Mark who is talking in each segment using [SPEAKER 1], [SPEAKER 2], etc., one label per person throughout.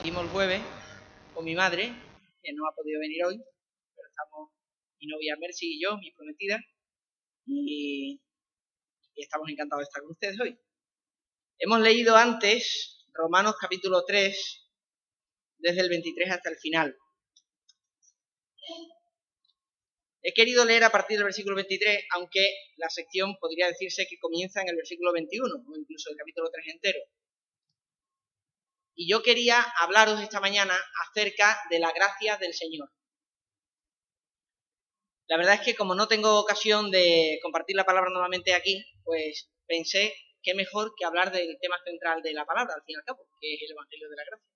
[SPEAKER 1] Hicimos el jueves con mi madre, que no ha podido venir hoy, pero estamos mi novia Mercy y yo, mi prometida, y, y estamos encantados de estar con ustedes hoy. Hemos leído antes Romanos capítulo 3, desde el 23 hasta el final. He querido leer a partir del versículo 23, aunque la sección podría decirse que comienza en el versículo 21, o incluso el capítulo 3 entero. Y yo quería hablaros esta mañana acerca de la gracia del Señor. La verdad es que como no tengo ocasión de compartir la palabra nuevamente aquí, pues pensé que mejor que hablar del tema central de la palabra, al fin y al cabo, que es el Evangelio de la Gracia.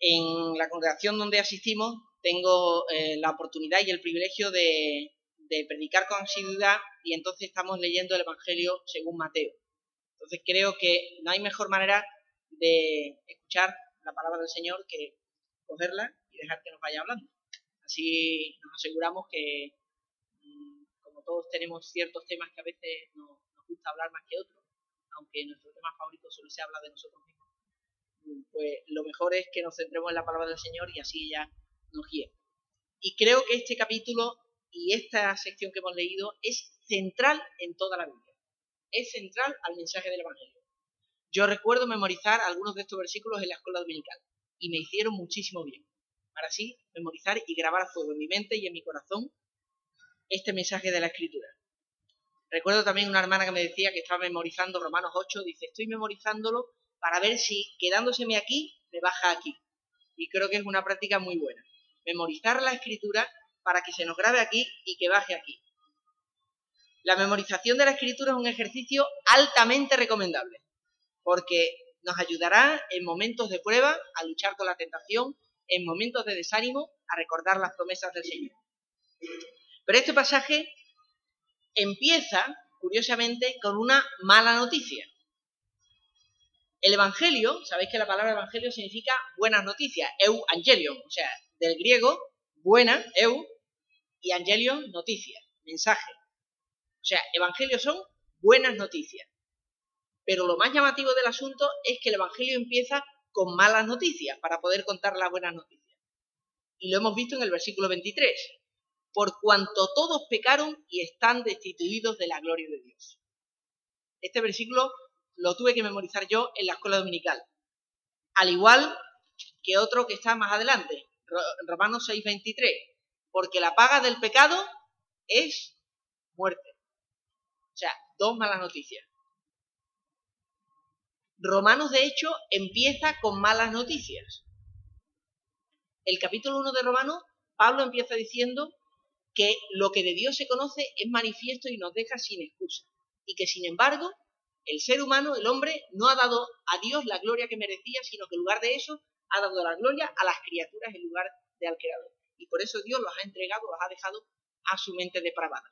[SPEAKER 1] En la congregación donde asistimos tengo eh, la oportunidad y el privilegio de, predicar con asiduidad y entonces estamos leyendo el Evangelio según Mateo. Entonces creo que no hay mejor manera de escuchar la palabra del Señor que cogerla y dejar que nos vaya hablando. Así nos aseguramos que, mm, como todos tenemos ciertos temas que a veces nos, nos gusta hablar más que otros, aunque nuestro tema favorito solo se habla de nosotros mismos, mm, pues lo mejor es que nos centremos en la palabra del Señor y así ella nos guíe. Y creo que este capítulo y esta sección que hemos leído es central en toda la Biblia. Es central al mensaje del Evangelio. Yo recuerdo memorizar algunos de estos versículos en la escuela dominical y me hicieron muchísimo bien. Para así memorizar y grabar a fuego en mi mente y en mi corazón este mensaje de la Escritura. Recuerdo también una hermana que me decía que estaba memorizando Romanos 8, dice, estoy memorizándolo para ver si quedándoseme aquí me baja aquí. Y creo que es una práctica muy buena. Memorizar la Escritura para que se nos grabe aquí y que baje aquí. La memorización de la Escritura es un ejercicio altamente recomendable porque nos ayudará en momentos de prueba a luchar con la tentación, en momentos de desánimo a recordar las promesas del Señor. Pero este pasaje empieza, curiosamente, con una mala noticia. El Evangelio, sabéis que la palabra Evangelio significa buenas noticias, eu angelion, o sea, del griego buena, eu, y angelion, noticia, mensaje. O sea, Evangelio son buenas noticias. Pero lo más llamativo del asunto es que el Evangelio empieza con malas noticias para poder contar las buenas noticias. Y lo hemos visto en el versículo 23. Por cuanto todos pecaron y están destituidos de la gloria de Dios. Este versículo lo tuve que memorizar yo en la escuela dominical. Al igual que otro que está más adelante, Romanos 6:23. Porque la paga del pecado es muerte. O sea, dos malas noticias. Romanos, de hecho, empieza con malas noticias. El capítulo 1 de Romanos, Pablo empieza diciendo que lo que de Dios se conoce es manifiesto y nos deja sin excusa. Y que, sin embargo, el ser humano, el hombre, no ha dado a Dios la gloria que merecía, sino que en lugar de eso ha dado la gloria a las criaturas en lugar de al Creador. Y por eso Dios los ha entregado, los ha dejado a su mente depravada.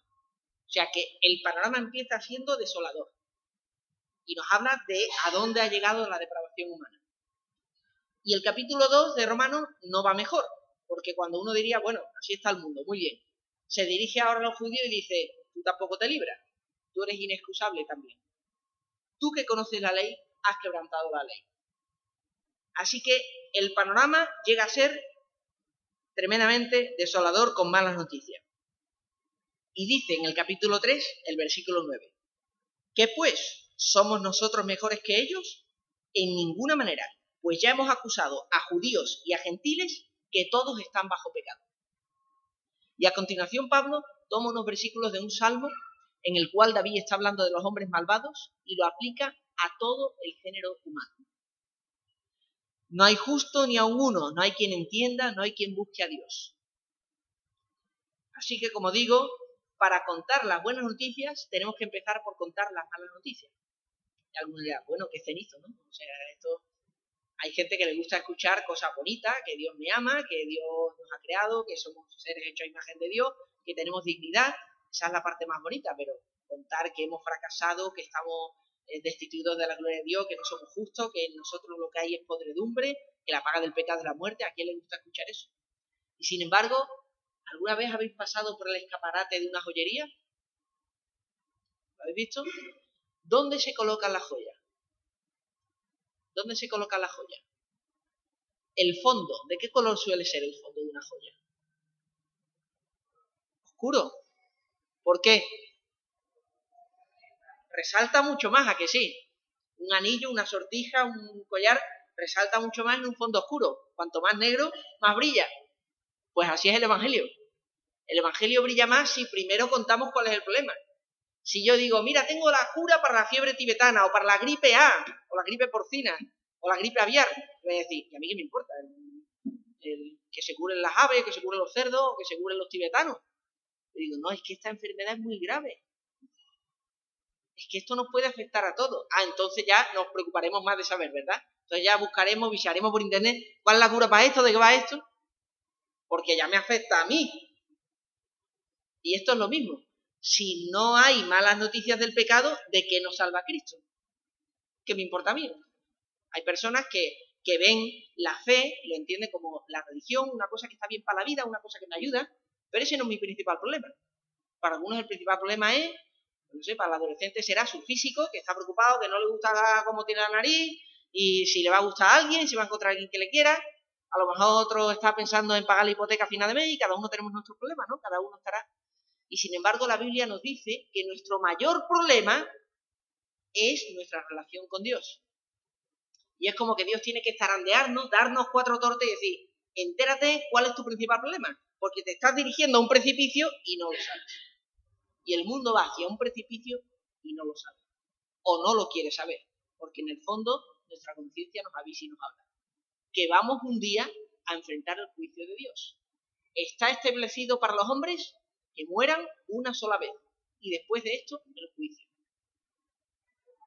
[SPEAKER 1] O sea que el panorama empieza siendo desolador y nos habla de a dónde ha llegado la depravación humana. Y el capítulo 2 de Romanos no va mejor, porque cuando uno diría, bueno, así está el mundo, muy bien, se dirige ahora a los judíos y dice, tú tampoco te libras, tú eres inexcusable también. Tú que conoces la ley, has quebrantado la ley. Así que el panorama llega a ser tremendamente desolador con malas noticias. Y dice en el capítulo 3, el versículo 9, que pues ¿Somos nosotros mejores que ellos? En ninguna manera, pues ya hemos acusado a judíos y a gentiles que todos están bajo pecado. Y a continuación Pablo toma unos versículos de un salmo en el cual David está hablando de los hombres malvados y lo aplica a todo el género humano. No hay justo ni a uno, no hay quien entienda, no hay quien busque a Dios. Así que, como digo, para contar las buenas noticias tenemos que empezar por contar las malas noticias. Y algunos dirán, bueno, qué cenizo, ¿no? O sea, esto... Hay gente que le gusta escuchar cosas bonitas, que Dios me ama, que Dios nos ha creado, que somos seres hechos a imagen de Dios, que tenemos dignidad. Esa es la parte más bonita, pero contar que hemos fracasado, que estamos eh, destituidos de la gloria de Dios, que no somos justos, que en nosotros lo que hay es podredumbre, que la paga del pecado es la muerte, ¿a quién le gusta escuchar eso? Y sin embargo, ¿alguna vez habéis pasado por el escaparate de una joyería? ¿Lo habéis visto? ¿Dónde se colocan las joyas? ¿Dónde se coloca la joya? El fondo, ¿de qué color suele ser el fondo de una joya? Oscuro. ¿Por qué? Resalta mucho más, ¿a que sí? Un anillo, una sortija, un collar, resalta mucho más en un fondo oscuro. Cuanto más negro, más brilla. Pues así es el Evangelio. El Evangelio brilla más si primero contamos cuál es el problema. Si yo digo, mira, tengo la cura para la fiebre tibetana, o para la gripe A, o la gripe porcina, o la gripe aviar, voy a decir, ¿y a mí qué me importa? El, que se curen las aves, que se curen los cerdos, o que se curen los tibetanos. Digo, no, es que esta enfermedad es muy grave. Es que esto nos puede afectar a todos. Ah, entonces ya nos preocuparemos más de saber, ¿verdad? Entonces ya buscaremos, visitaremos por internet cuál es la cura para esto, de qué va esto, porque ya me afecta a mí. Y esto es lo mismo si no hay malas noticias del pecado, ¿de qué nos salva Cristo? ¿Qué me importa a mí? Hay personas que, que ven la fe, lo entienden como la religión, una cosa que está bien para la vida, una cosa que me ayuda, pero ese no es mi principal problema. Para algunos el principal problema es, no sé, para el adolescente será su físico, que está preocupado, que no le gusta cómo tiene la nariz, y si le va a gustar a alguien, si va a encontrar a alguien que le quiera. A lo mejor otro está pensando en pagar la hipoteca a final de mes y cada uno tenemos nuestros problemas, ¿no? Cada uno estará y sin embargo la Biblia nos dice que nuestro mayor problema es nuestra relación con Dios. Y es como que Dios tiene que zarandearnos, darnos cuatro tortes y decir, entérate cuál es tu principal problema, porque te estás dirigiendo a un precipicio y no lo sabes. Y el mundo va hacia un precipicio y no lo sabe. O no lo quiere saber, porque en el fondo nuestra conciencia nos avisa y nos habla. Que vamos un día a enfrentar el juicio de Dios. ¿Está establecido para los hombres? Que mueran una sola vez y después de esto el juicio.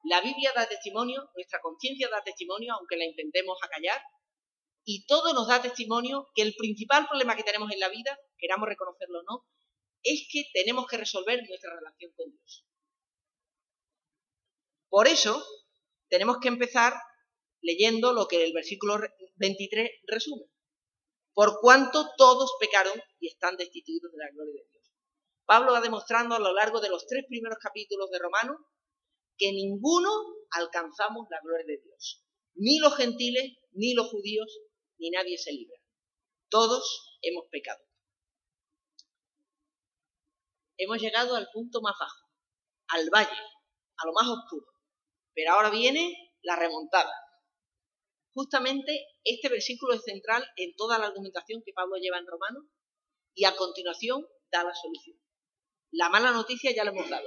[SPEAKER 1] La Biblia da testimonio, nuestra conciencia da testimonio, aunque la intentemos acallar, y todo nos da testimonio que el principal problema que tenemos en la vida, queramos reconocerlo o no, es que tenemos que resolver nuestra relación con Dios. Por eso, tenemos que empezar leyendo lo que el versículo 23 resume. Por cuanto todos pecaron y están destituidos de la gloria de Dios. Pablo va demostrando a lo largo de los tres primeros capítulos de Romanos que ninguno alcanzamos la gloria de Dios. Ni los gentiles, ni los judíos, ni nadie se libra. Todos hemos pecado. Hemos llegado al punto más bajo, al valle, a lo más oscuro. Pero ahora viene la remontada. Justamente este versículo es central en toda la argumentación que Pablo lleva en Romanos y a continuación da la solución. La mala noticia ya la hemos dado.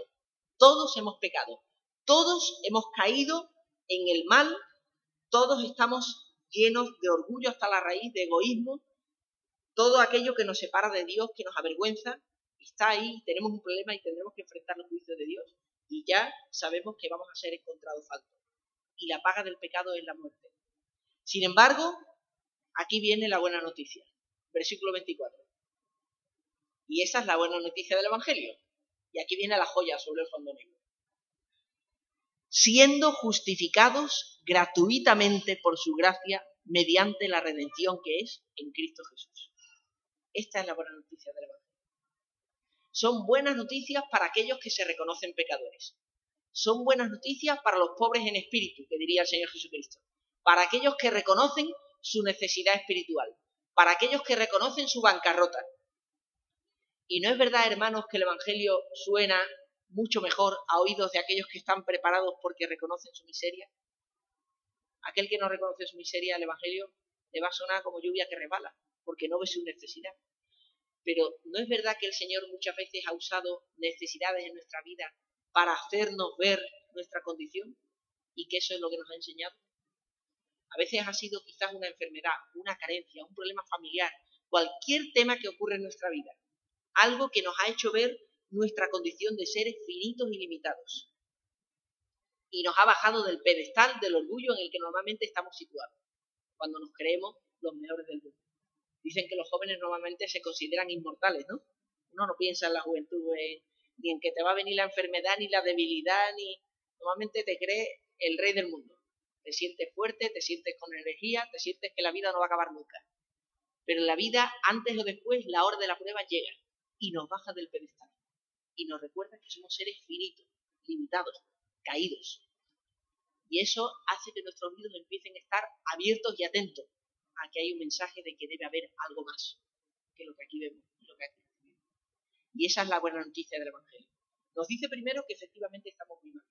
[SPEAKER 1] Todos hemos pecado. Todos hemos caído en el mal. Todos estamos llenos de orgullo hasta la raíz, de egoísmo. Todo aquello que nos separa de Dios, que nos avergüenza, está ahí. Tenemos un problema y tendremos que enfrentar los juicios de Dios. Y ya sabemos que vamos a ser encontrados faltos. Y la paga del pecado es la muerte. Sin embargo, aquí viene la buena noticia. Versículo 24. Y esa es la buena noticia del Evangelio. Y aquí viene la joya sobre el fondo negro. Siendo justificados gratuitamente por su gracia mediante la redención que es en Cristo Jesús. Esta es la buena noticia del Evangelio. Son buenas noticias para aquellos que se reconocen pecadores. Son buenas noticias para los pobres en espíritu, que diría el Señor Jesucristo. Para aquellos que reconocen su necesidad espiritual. Para aquellos que reconocen su bancarrota y no es verdad, hermanos, que el Evangelio suena mucho mejor a oídos de aquellos que están preparados porque reconocen su miseria. Aquel que no reconoce su miseria, el Evangelio le va a sonar como lluvia que rebala, porque no ve su necesidad. Pero ¿no es verdad que el Señor muchas veces ha usado necesidades en nuestra vida para hacernos ver nuestra condición? Y que eso es lo que nos ha enseñado. A veces ha sido quizás una enfermedad, una carencia, un problema familiar, cualquier tema que ocurre en nuestra vida algo que nos ha hecho ver nuestra condición de seres finitos y limitados. Y nos ha bajado del pedestal del orgullo en el que normalmente estamos situados, cuando nos creemos los mejores del mundo. Dicen que los jóvenes normalmente se consideran inmortales, ¿no? Uno no piensa en la juventud ni en que te va a venir la enfermedad, ni la debilidad, ni... Normalmente te cree el rey del mundo. Te sientes fuerte, te sientes con energía, te sientes que la vida no va a acabar nunca. Pero en la vida, antes o después, la hora de la prueba llega y nos baja del pedestal. Y nos recuerda que somos seres finitos, limitados, caídos. Y eso hace que nuestros oídos empiecen a estar abiertos y atentos a aquí hay un mensaje de que debe haber algo más que lo que aquí vemos y lo que aquí vemos. Y esa es la buena noticia del Evangelio. Nos dice primero que efectivamente estamos mal,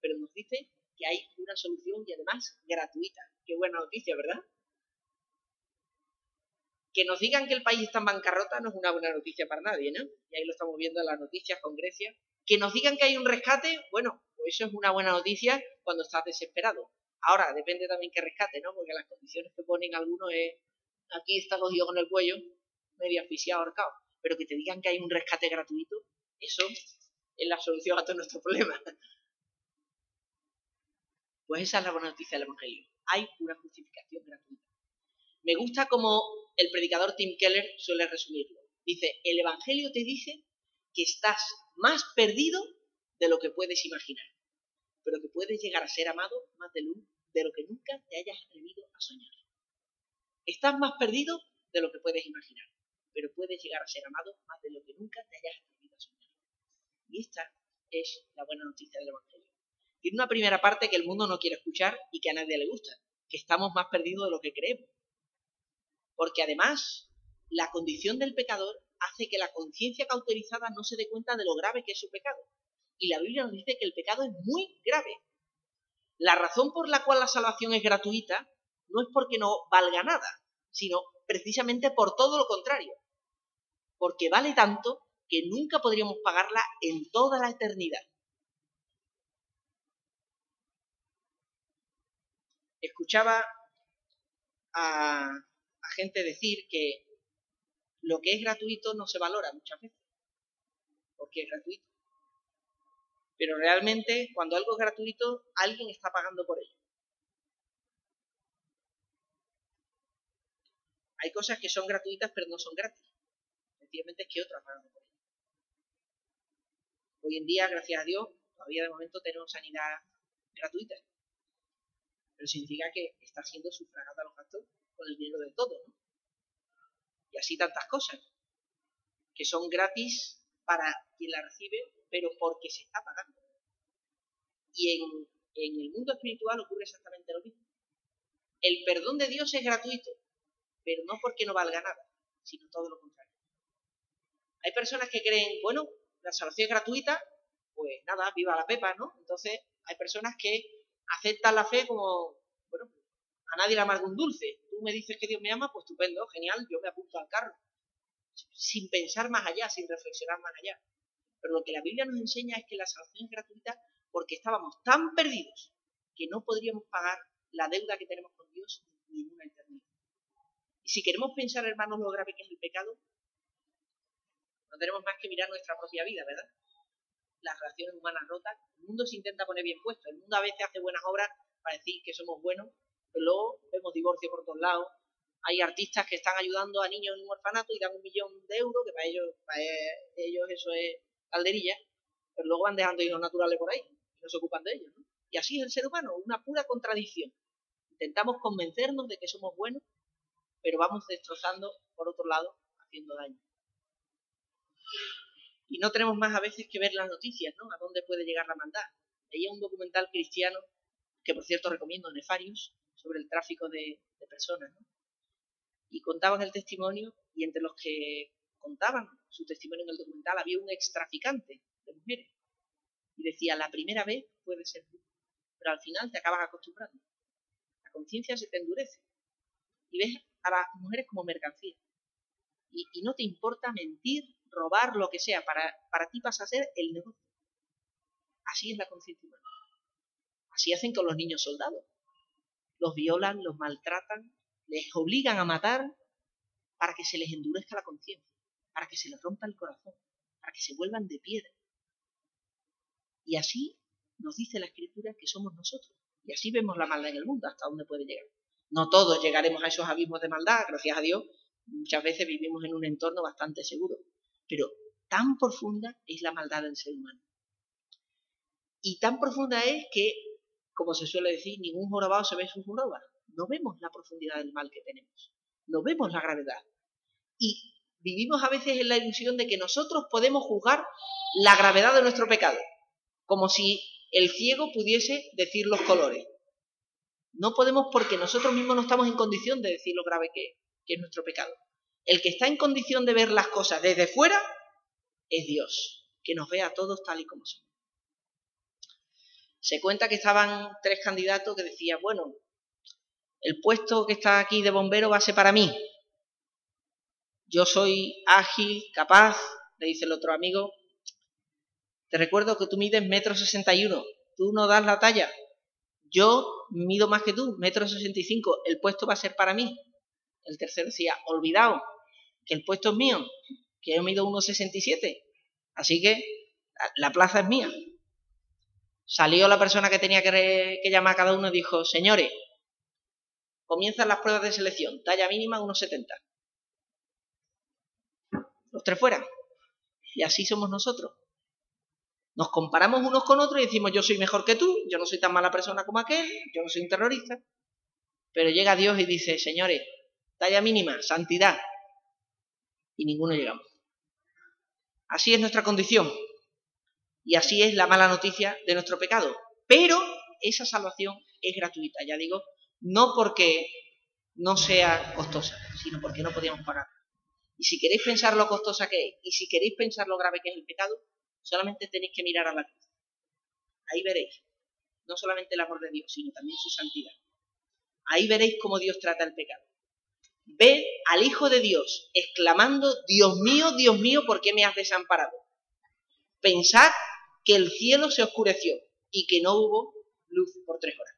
[SPEAKER 1] pero nos dice que hay una solución y además gratuita. Qué buena noticia, ¿verdad? Que nos digan que el país está en bancarrota no es una buena noticia para nadie, ¿no? Y ahí lo estamos viendo en las noticias con Grecia. Que nos digan que hay un rescate, bueno, pues eso es una buena noticia cuando estás desesperado. Ahora, depende también que rescate, ¿no? Porque las condiciones que ponen algunos es, aquí está cogido con el cuello, medio asfixiado, ahorcado. Pero que te digan que hay un rescate gratuito, eso es la solución a todos nuestros problemas. Pues esa es la buena noticia del Evangelio. Hay una justificación gratuita. Me gusta como el predicador Tim Keller suele resumirlo. Dice, el Evangelio te dice que estás más perdido de lo que puedes imaginar, pero que puedes llegar a ser amado más de, de lo que nunca te hayas atrevido a soñar. Estás más perdido de lo que puedes imaginar, pero puedes llegar a ser amado más de lo que nunca te hayas atrevido a soñar. Y esta es la buena noticia del Evangelio. Tiene una primera parte que el mundo no quiere escuchar y que a nadie le gusta, que estamos más perdidos de lo que creemos. Porque además, la condición del pecador hace que la conciencia cauterizada no se dé cuenta de lo grave que es su pecado. Y la Biblia nos dice que el pecado es muy grave. La razón por la cual la salvación es gratuita no es porque no valga nada, sino precisamente por todo lo contrario. Porque vale tanto que nunca podríamos pagarla en toda la eternidad. Escuchaba a, gente decir que lo que es gratuito no se valora muchas veces, porque es gratuito. Pero realmente cuando algo es gratuito, alguien está pagando por ello. Hay cosas que son gratuitas pero no son gratis. Efectivamente es que otras pagan por ello. Hoy en día, gracias a Dios, todavía de momento tenemos sanidad gratuita. Pero significa que está siendo sufragada los gastos con el dinero de todo, ¿no? Y así tantas cosas que son gratis para quien la recibe, pero porque se está pagando. Y en, en el mundo espiritual ocurre exactamente lo mismo. El perdón de Dios es gratuito, pero no porque no valga nada, sino todo lo contrario. Hay personas que creen, bueno, la salvación es gratuita, pues nada, viva la pepa, ¿no? Entonces hay personas que aceptan la fe como, bueno, a nadie le amarga un dulce. Tú me dices que Dios me ama, pues estupendo, genial, yo me apunto al carro. Sin pensar más allá, sin reflexionar más allá. Pero lo que la Biblia nos enseña es que la salvación es gratuita porque estábamos tan perdidos que no podríamos pagar la deuda que tenemos con Dios ni en una eternidad. Y si queremos pensar, hermanos, lo grave que es el pecado, no tenemos más que mirar nuestra propia vida, ¿verdad? Las relaciones humanas rotas. El mundo se intenta poner bien puesto. El mundo a veces hace buenas obras para decir que somos buenos, luego vemos divorcio por todos lados. Hay artistas que están ayudando a niños en un orfanato y dan un millón de euros, que para ellos, para ellos eso es calderilla, pero luego van dejando hijos naturales por ahí y no se ocupan de ellos. ¿no? Y así es el ser humano, una pura contradicción. Intentamos convencernos de que somos buenos, pero vamos destrozando, por otro lado, haciendo daño. Y no tenemos más a veces que ver las noticias, ¿no? A dónde puede llegar la maldad. Veía un documental cristiano, que por cierto recomiendo, Nefarius, sobre el tráfico de, personas, ¿no? Y contaban el testimonio, y entre los que contaban su testimonio en el documental había un extraficante de mujeres. Y decía, la primera vez puede ser tú, pero al final te acabas acostumbrando. La conciencia se te endurece. Y ves a las mujeres como mercancía. y no te importa mentir robar, lo que sea, para, para ti pasa a ser el negocio. Así es la conciencia humana. Así hacen con los niños soldados. Los violan, los maltratan, les obligan a matar para que se les endurezca la conciencia, para que se les rompa el corazón, para que se vuelvan de piedra. Y así nos dice la escritura que somos nosotros. Y así vemos la maldad en el mundo, hasta dónde puede llegar. No todos llegaremos a esos abismos de maldad, gracias a Dios. Muchas veces vivimos en un entorno bastante seguro. Pero tan profunda es la maldad del ser humano. Y tan profunda es que, como se suele decir, ningún jorobado se ve su joroba. No vemos la profundidad del mal que tenemos. No vemos la gravedad. Y vivimos a veces en la ilusión de que nosotros podemos juzgar la gravedad de nuestro pecado. Como si el ciego pudiese decir los colores. No podemos porque nosotros mismos no estamos en condición de decir lo grave que, que es nuestro pecado. El que está en condición de ver las cosas desde fuera es Dios, que nos ve a todos tal y como son. Se cuenta que estaban tres candidatos que decían, bueno, el puesto que está aquí de bombero va a ser para mí. Yo soy ágil, capaz, le dice el otro amigo. Te recuerdo que tú mides metro sesenta y uno, tú no das la talla. Yo mido más que tú, metro sesenta y cinco, el puesto va a ser para mí. El tercero decía, olvidado, que el puesto es mío, que yo mido 1,67. Así que la plaza es mía. Salió la persona que tenía que, llamar a cada uno y dijo, señores, comienzan las pruebas de selección, talla mínima 1,70. Los tres fuera. Y así somos nosotros. Nos comparamos unos con otros y decimos, yo soy mejor que tú, yo no soy tan mala persona como aquel, yo no soy un terrorista. Pero llega Dios y dice, señores, talla mínima, santidad. Y ninguno llegamos. Así es nuestra condición. Y así es la mala noticia de nuestro pecado. Pero esa salvación es gratuita, ya digo, no porque no sea costosa, sino porque no podíamos pagar. Y si queréis pensar lo costosa que es, y si queréis pensar lo grave que es el pecado, solamente tenéis que mirar a la cruz. Ahí veréis, no solamente el amor de Dios, sino también su santidad. Ahí veréis cómo Dios trata el pecado. Ve al Hijo de Dios exclamando, Dios mío, Dios mío, ¿por qué me has desamparado? Pensad que el cielo se oscureció y que no hubo luz por tres horas.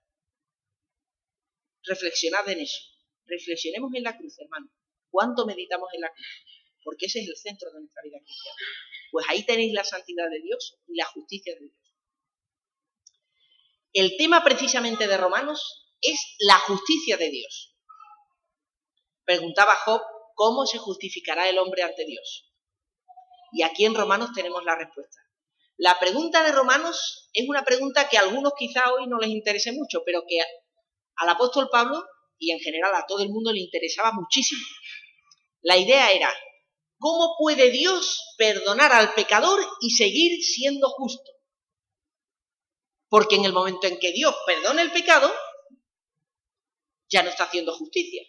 [SPEAKER 1] Reflexionad en eso. Reflexionemos en la cruz, hermano. ¿Cuánto meditamos en la cruz? Porque ese es el centro de nuestra vida cristiana. Pues ahí tenéis la santidad de Dios y la justicia de Dios. El tema precisamente de Romanos es la justicia de Dios. Preguntaba Job, ¿cómo se justificará el hombre ante Dios? Y aquí en Romanos tenemos la respuesta. La pregunta de Romanos es una pregunta que a algunos quizá hoy no les interese mucho, pero que al apóstol Pablo y en general a todo el mundo le interesaba muchísimo. La idea era, ¿cómo puede Dios perdonar al pecador y seguir siendo justo? Porque en el momento en que Dios perdona el pecado, ya no está haciendo justicia.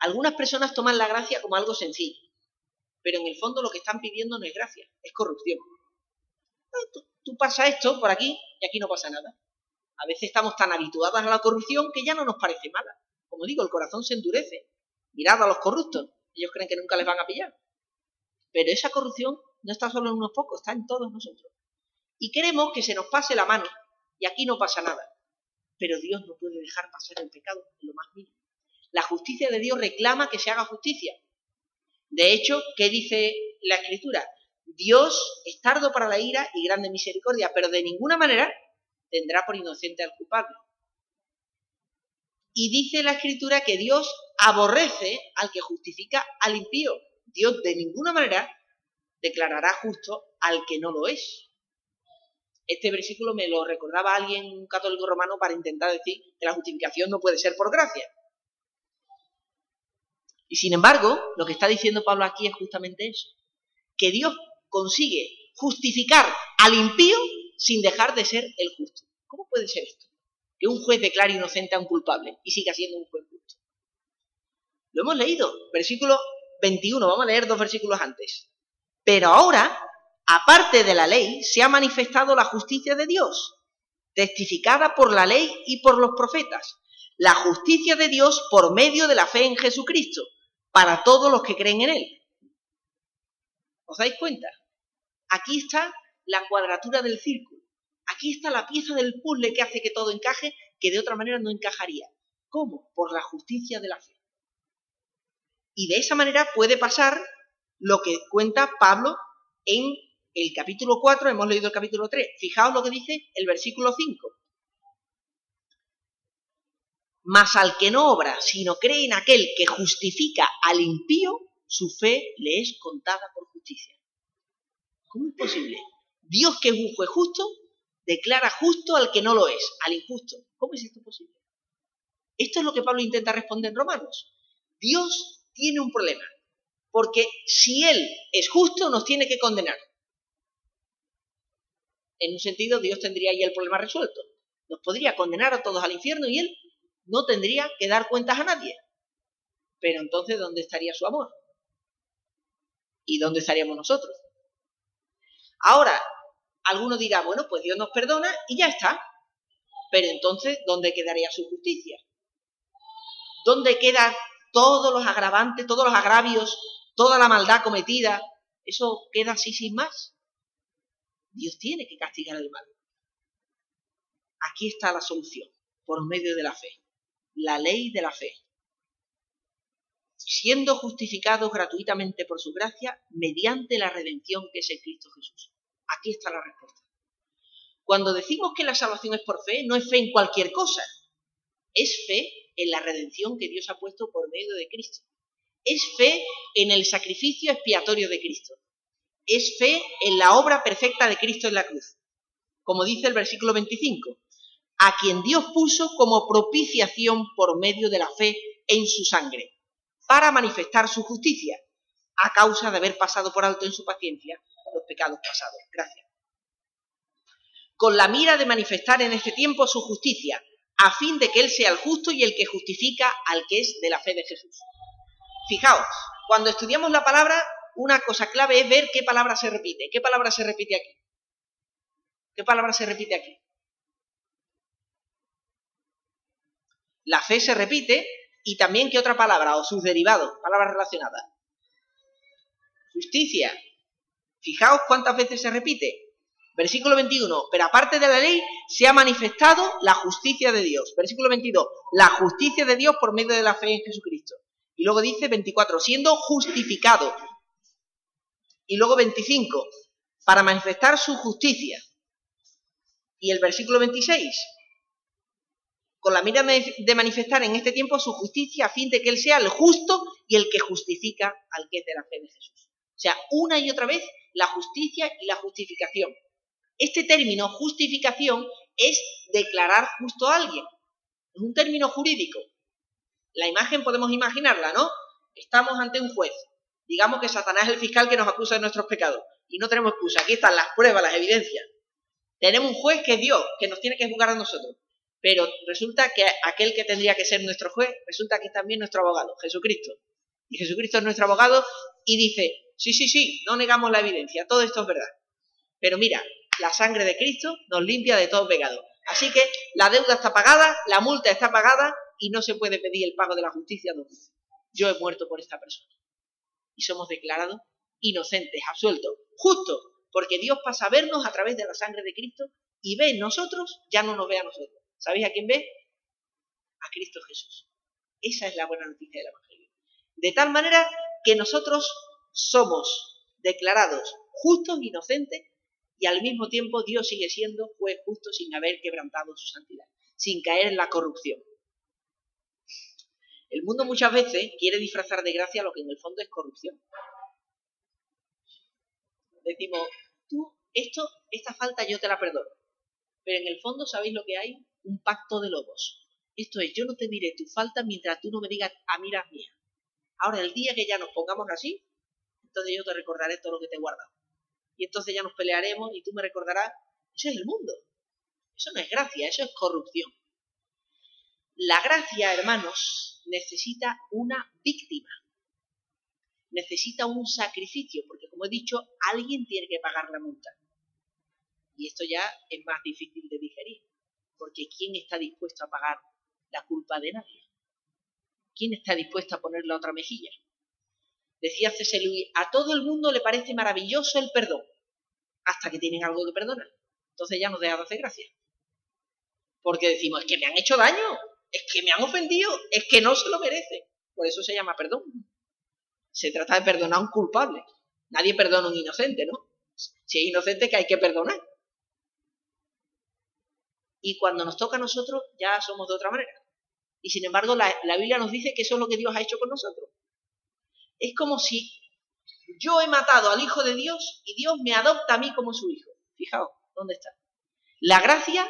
[SPEAKER 1] Algunas personas toman la gracia como algo sencillo pero en el fondo lo que están pidiendo no es gracia, es corrupción. Ah, tú, pasas esto por aquí y aquí no pasa nada. A veces estamos tan habituados a la corrupción que ya no nos parece mala. Como digo, el corazón se endurece. Mirad a los corruptos, ellos creen que nunca les van a pillar. Pero esa corrupción no está solo en unos pocos, está en todos nosotros. Y queremos que se nos pase la mano y aquí no pasa nada. Pero Dios no puede dejar pasar el pecado lo más mínimo. La justicia de Dios reclama que se haga justicia, de hecho, ¿qué dice la Escritura? Dios es tardo para la ira y grande misericordia, pero de ninguna manera tendrá por inocente al culpable. Y dice la Escritura que Dios aborrece al que justifica al impío. Dios de ninguna manera declarará justo al que no lo es. Este versículo me lo recordaba alguien, un católico romano, para intentar decir que la justificación no puede ser por gracia. Y sin embargo, lo que está diciendo Pablo aquí es justamente eso, que Dios consigue justificar al impío sin dejar de ser el justo. ¿Cómo puede ser esto? Que un juez declare inocente a un culpable y siga siendo un juez justo. Lo hemos leído, versículo 21, vamos a leer dos versículos antes. Pero ahora, aparte de la ley, se ha manifestado la justicia de Dios, testificada por la ley y por los profetas, la justicia de Dios por medio de la fe en Jesucristo, para todos los que creen en Él. ¿Os dais cuenta? Aquí está la cuadratura del círculo. Aquí está la pieza del puzzle que hace que todo encaje, que de otra manera no encajaría. ¿Cómo? Por la justicia de la fe. Y de esa manera puede pasar lo que cuenta Pablo en el capítulo 4, hemos leído el capítulo 3. Fijaos lo que dice el versículo 5. Mas al que no obra, sino cree en aquel que justifica al impío, su fe le es contada por justicia. ¿Cómo es posible? Dios que es un juez justo, declara justo al que no lo es, al injusto. ¿Cómo es esto posible? Esto es lo que Pablo intenta responder en Romanos. Dios tiene un problema, porque si Él es justo, nos tiene que condenar. En un sentido, Dios tendría ahí el problema resuelto. Nos podría condenar a todos al infierno y Él no tendría que dar cuentas a nadie. Pero entonces, ¿dónde estaría su amor? ¿Y dónde estaríamos nosotros? Ahora, alguno dirá, bueno, pues Dios nos perdona y ya está. Pero entonces, ¿dónde quedaría su justicia? ¿Dónde quedan todos los agravantes, todos los agravios, toda la maldad cometida? ¿Eso queda así sin más? Dios tiene que castigar el mal. Aquí está la solución, por medio de la fe. La ley de la fe. Siendo justificados gratuitamente por su gracia mediante la redención que es en Cristo Jesús. Aquí está la respuesta. Cuando decimos que la salvación es por fe, no es fe en cualquier cosa. Es fe en la redención que Dios ha puesto por medio de Cristo. Es fe en el sacrificio expiatorio de Cristo. Es fe en la obra perfecta de Cristo en la cruz. Como dice el versículo 25, a quien Dios puso como propiciación por medio de la fe en su sangre, para manifestar su justicia, a causa de haber pasado por alto en su paciencia los pecados pasados. Gracias. Con la mira de manifestar en este tiempo su justicia, a fin de que Él sea el justo y el que justifica al que es de la fe de Jesús. Fijaos, cuando estudiamos la palabra, una cosa clave es ver qué palabra se repite. ¿Qué palabra se repite aquí? ¿Qué palabra se repite aquí? La fe se repite y también qué otra palabra o sus derivados, palabras relacionadas. Justicia. Fijaos cuántas veces se repite. Versículo 21, pero aparte de la ley se ha manifestado la justicia de Dios. Versículo 22, la justicia de Dios por medio de la fe en Jesucristo. Y luego dice 24, siendo justificado. Y luego 25, para manifestar su justicia. Y el versículo 26, con la mira de manifestar en este tiempo su justicia a fin de que Él sea el justo y el que justifica al que es de la fe de Jesús. O sea, una y otra vez la justicia y la justificación. Este término justificación es declarar justo a alguien. Es un término jurídico. La imagen podemos imaginarla, ¿no? Estamos ante un juez. Digamos que Satanás es el fiscal que nos acusa de nuestros pecados. Y no tenemos excusa. Aquí están las pruebas, las evidencias. Tenemos un juez que es Dios, que nos tiene que juzgar a nosotros. Pero resulta que aquel que tendría que ser nuestro juez, resulta que es también nuestro abogado, Jesucristo. Y Jesucristo es nuestro abogado y dice, sí, sí, sí, no negamos la evidencia, todo esto es verdad. Pero mira, la sangre de Cristo nos limpia de todo pecado. Así que la deuda está pagada, la multa está pagada y no se puede pedir el pago de la justicia Yo he muerto por esta persona. Y somos declarados inocentes, absueltos, justos, porque Dios pasa a vernos a través de la sangre de Cristo y ve en nosotros, ya no nos ve a nosotros. ¿Sabéis a quién ve? A Cristo Jesús. Esa es la buena noticia del Evangelio. De tal manera que nosotros somos declarados justos, inocentes, y al mismo tiempo Dios sigue siendo juez justo sin haber quebrantado su santidad, sin caer en la corrupción. El mundo muchas veces quiere disfrazar de gracia lo que en el fondo es corrupción. Decimos, tú, esto, esta falta yo te la perdono. Pero en el fondo, ¿sabéis lo que hay? Un pacto de lobos. Esto es, yo no te diré tu falta mientras tú no me digas, a mí mía. Ahora, el día que ya nos pongamos así, entonces yo te recordaré todo lo que te he guardado y entonces ya nos pelearemos y tú me recordarás. Eso es el mundo. Eso no es gracia, eso es corrupción. La gracia, hermanos, necesita una víctima. Necesita un sacrificio, porque como he dicho, alguien tiene que pagar la multa. Y esto ya es más difícil de digerir, porque ¿quién está dispuesto a pagar la culpa de nadie? ¿Quién está dispuesto a poner la otra mejilla? Decía C.S. Luis, a todo el mundo le parece maravilloso el perdón, hasta que tienen algo que perdonar. Entonces ya nos deja de hacer gracia. Porque decimos, es que me han hecho daño, es que me han ofendido, es que no se lo merece. Por eso se llama perdón. Se trata de perdonar a un culpable. Nadie perdona a un inocente, ¿no? Si es inocente, que hay que perdonar. Y cuando nos toca a nosotros, ya somos de otra manera. Y sin embargo, la, la Biblia nos dice que eso es lo que Dios ha hecho con nosotros. Es como si yo he matado al Hijo de Dios y Dios me adopta a mí como su hijo. Fijaos, ¿dónde está? La gracia,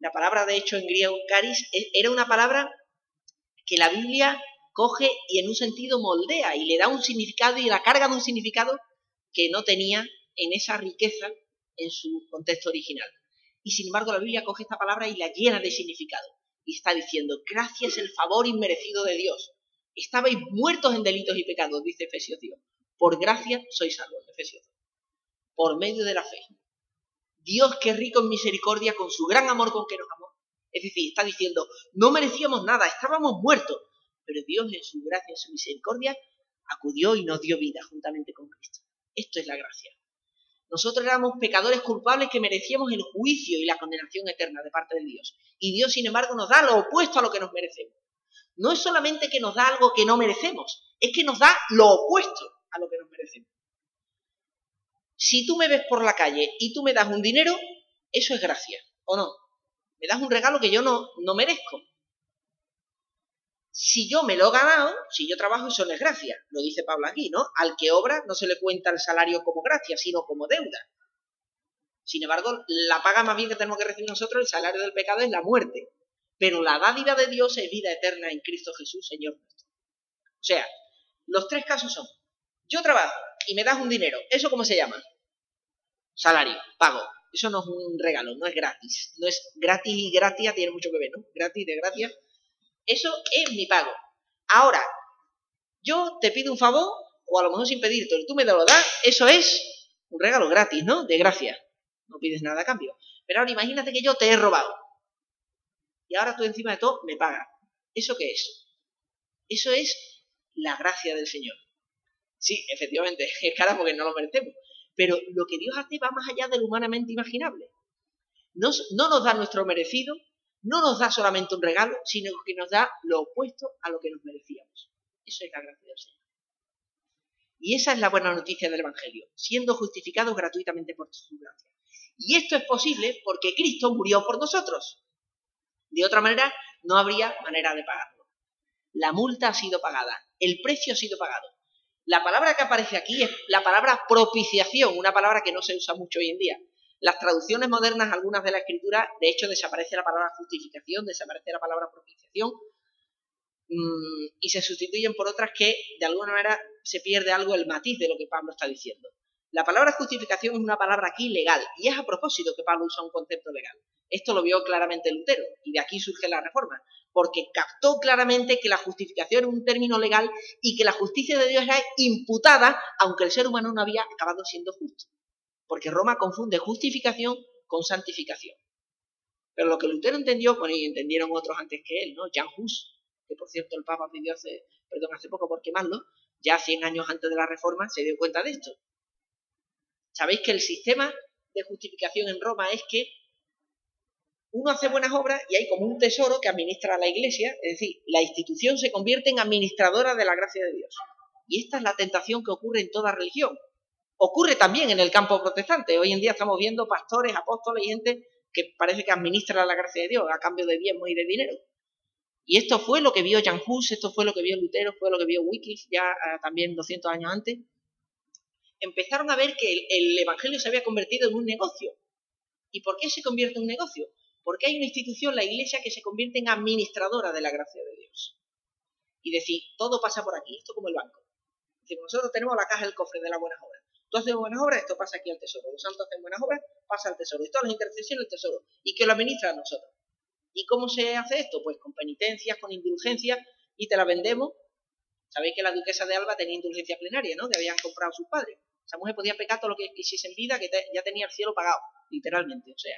[SPEAKER 1] la palabra de hecho en griego caris, e, era una palabra que la Biblia coge y en un sentido moldea y le da un significado y la carga de un significado que no tenía en esa riqueza en su contexto original. Y sin embargo la Biblia coge esta palabra y la llena de significado. Y está diciendo, gracias el favor inmerecido de Dios. Estabais muertos en delitos y pecados, dice Efesios 2. Por gracia sois salvos, Efesios 2. Por medio de la fe. Dios que es rico en misericordia con su gran amor con que nos amó. Es decir, está diciendo, no merecíamos nada, estábamos muertos, pero Dios en su gracia, en su misericordia, acudió y nos dio vida juntamente con Cristo. Esto es la gracia. Nosotros éramos pecadores culpables que merecíamos el juicio y la condenación eterna de parte de Dios. Y Dios, sin embargo, nos da lo opuesto a lo que nos merecemos. No es solamente que nos da algo que no merecemos, es que nos da lo opuesto a lo que nos merecemos. Si tú me ves por la calle y tú me das un dinero, eso es gracia, ¿o no? Me das un regalo que yo no, no merezco. Si yo me lo he ganado, si yo trabajo, eso no es gracia. Lo dice Pablo aquí, ¿no? Al que obra no se le cuenta el salario como gracia, sino como deuda. Sin embargo, la paga más bien que tenemos que recibir nosotros, el salario del pecado es la muerte. Pero la dádiva de Dios es vida eterna en Cristo Jesús, Señor nuestro. O sea, los tres casos son, yo trabajo y me das un dinero, ¿eso cómo se llama? Salario, pago. Eso no es un regalo, no es gratis. No es gratis y gratia, tiene mucho que ver, ¿no? Gratis de gracia. Eso es mi pago. Ahora, yo te pido un favor, o a lo mejor sin pedirte, tú me lo das, eso es un regalo gratis, ¿no? De gracia. No pides nada a cambio. Pero ahora imagínate que yo te he robado. Y ahora tú encima de todo me pagas. ¿Eso qué es? Eso es la gracia del Señor. Sí, efectivamente, es cara porque no lo merecemos. Pero lo que Dios hace va más allá de lo humanamente imaginable. no nos da nuestro merecido, no nos da solamente un regalo, sino que nos da lo opuesto a lo que nos merecíamos. Eso es la gracia del Señor. Y esa es la buena noticia del Evangelio, siendo justificados gratuitamente por su gracia. Y esto es posible porque Cristo murió por nosotros. De otra manera, no habría manera de pagarlo. La multa ha sido pagada, el precio ha sido pagado. La palabra que aparece aquí es la palabra propiciación, una palabra que no se usa mucho hoy en día. Las traducciones modernas, algunas de la escritura, de hecho desaparece la palabra justificación, desaparece la palabra propiciación mm, y se sustituyen por otras que de alguna manera se pierde algo el matiz de lo que Pablo está diciendo. La palabra justificación es una palabra aquí legal y es a propósito que Pablo usa un concepto legal. Esto lo vio claramente Lutero y de aquí surge la reforma, porque captó claramente que la justificación es un término legal y que la justicia de Dios era imputada aunque el ser humano no había acabado siendo justo porque Roma confunde justificación con santificación. Pero lo que Lutero entendió, bueno, y entendieron otros antes que él, ¿no? Jan Hus, que por cierto el Papa pidió hace, perdón, hace poco por quemarlo, ya 100 años antes de la Reforma se dio cuenta de esto. Sabéis que el sistema de justificación en Roma es que uno hace buenas obras y hay como un tesoro que administra la iglesia, es decir, la institución se convierte en administradora de la gracia de Dios. Y esta es la tentación que ocurre en toda religión. Ocurre también en el campo protestante. Hoy en día estamos viendo pastores, apóstoles y gente que parece que administra la gracia de Dios a cambio de bienes y de dinero. Y esto fue lo que vio Jan Hus, esto fue lo que vio Lutero, fue lo que vio Wycliffe ya ah, también 200 años antes. Empezaron a ver que el, el Evangelio se había convertido en un negocio. ¿Y por qué se convierte en un negocio? Porque hay una institución, la Iglesia, que se convierte en administradora de la gracia de Dios. Y decir, todo pasa por aquí, esto como el banco. nosotros tenemos la caja del cofre de las buenas obras. Tú haces buenas obras, esto pasa aquí al tesoro. Los santos hacen buenas obras, pasa al tesoro. Y todas las intercesiones al tesoro. Y que lo administra a nosotros. ¿Y cómo se hace esto? Pues con penitencias, con indulgencias, y te la vendemos. Sabéis que la duquesa de Alba tenía indulgencia plenaria, ¿no? Que habían comprado sus padres. Esa mujer podía pecar todo lo que quisiese en vida, que ya tenía el cielo pagado, literalmente, o sea.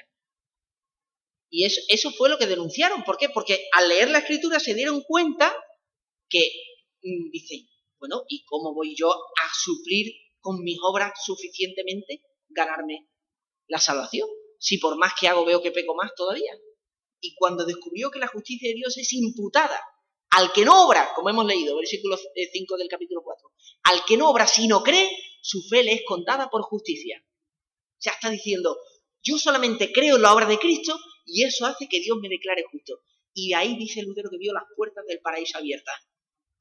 [SPEAKER 1] Y eso, eso fue lo que denunciaron. ¿Por qué? Porque al leer la escritura se dieron cuenta que, mm, dice, bueno, ¿y cómo voy yo a suplir con mis obras suficientemente ganarme la salvación. Si por más que hago veo que peco más todavía. Y cuando descubrió que la justicia de Dios es imputada al que no obra, como hemos leído, versículo 5 eh, del capítulo 4, al que no obra si no cree, su fe le es contada por justicia. Ya está diciendo, yo solamente creo en la obra de Cristo y eso hace que Dios me declare justo. Y ahí dice Lutero que vio las puertas del paraíso abiertas.